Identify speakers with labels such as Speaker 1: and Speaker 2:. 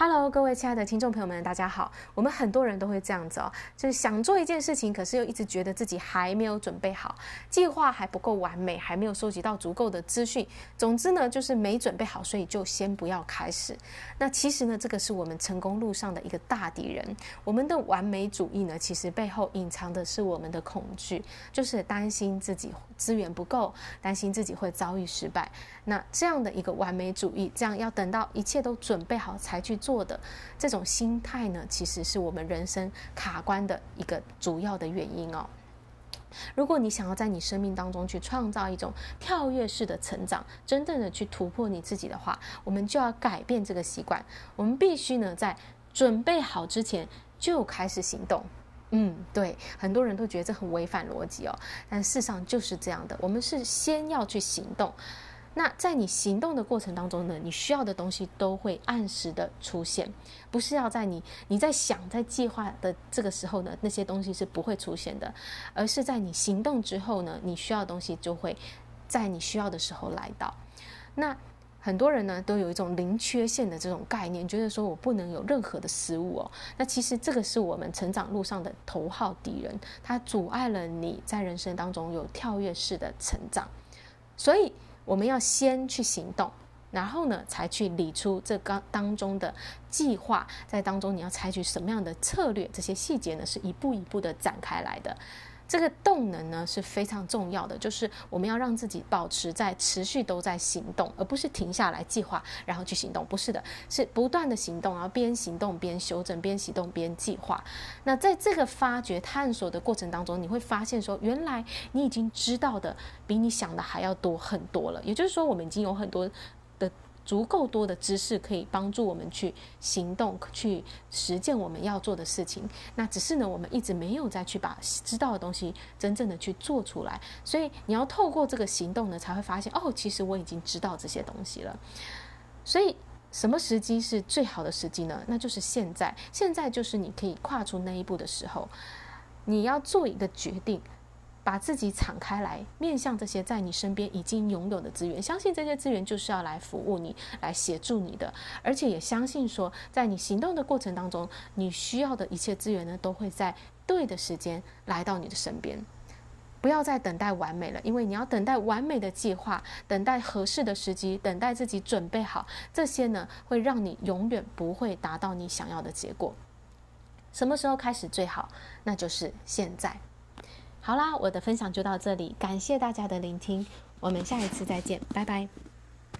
Speaker 1: Hello，各位亲爱的听众朋友们，大家好。我们很多人都会这样子哦，就是想做一件事情，可是又一直觉得自己还没有准备好，计划还不够完美，还没有收集到足够的资讯。总之呢，就是没准备好，所以就先不要开始。那其实呢，这个是我们成功路上的一个大敌人。我们的完美主义呢，其实背后隐藏的是我们的恐惧，就是担心自己资源不够，担心自己会遭遇失败。那这样的一个完美主义，这样要等到一切都准备好才去。做的这种心态呢，其实是我们人生卡关的一个主要的原因哦。如果你想要在你生命当中去创造一种跳跃式的成长，真正的去突破你自己的话，我们就要改变这个习惯。我们必须呢，在准备好之前就开始行动。嗯，对，很多人都觉得这很违反逻辑哦，但事实上就是这样的。我们是先要去行动。那在你行动的过程当中呢，你需要的东西都会按时的出现，不是要在你你在想在计划的这个时候呢，那些东西是不会出现的，而是在你行动之后呢，你需要的东西就会在你需要的时候来到。那很多人呢都有一种零缺陷的这种概念，觉得说我不能有任何的失误哦。那其实这个是我们成长路上的头号敌人，它阻碍了你在人生当中有跳跃式的成长，所以。我们要先去行动，然后呢，才去理出这刚当中的计划，在当中你要采取什么样的策略，这些细节呢，是一步一步的展开来的。这个动能呢是非常重要的，就是我们要让自己保持在持续都在行动，而不是停下来计划然后去行动。不是的，是不断的行动，然后边行动边修正，边行动边计划。那在这个发掘探索的过程当中，你会发现说，原来你已经知道的比你想的还要多很多了。也就是说，我们已经有很多的。足够多的知识可以帮助我们去行动、去实践我们要做的事情。那只是呢，我们一直没有再去把知道的东西真正的去做出来。所以你要透过这个行动呢，才会发现哦，其实我已经知道这些东西了。所以，什么时机是最好的时机呢？那就是现在。现在就是你可以跨出那一步的时候。你要做一个决定。把自己敞开来，面向这些在你身边已经拥有的资源，相信这些资源就是要来服务你、来协助你的，而且也相信说，在你行动的过程当中，你需要的一切资源呢，都会在对的时间来到你的身边。不要再等待完美了，因为你要等待完美的计划，等待合适的时机，等待自己准备好，这些呢，会让你永远不会达到你想要的结果。什么时候开始最好？那就是现在。好啦，我的分享就到这里，感谢大家的聆听，我们下一次再见，拜拜。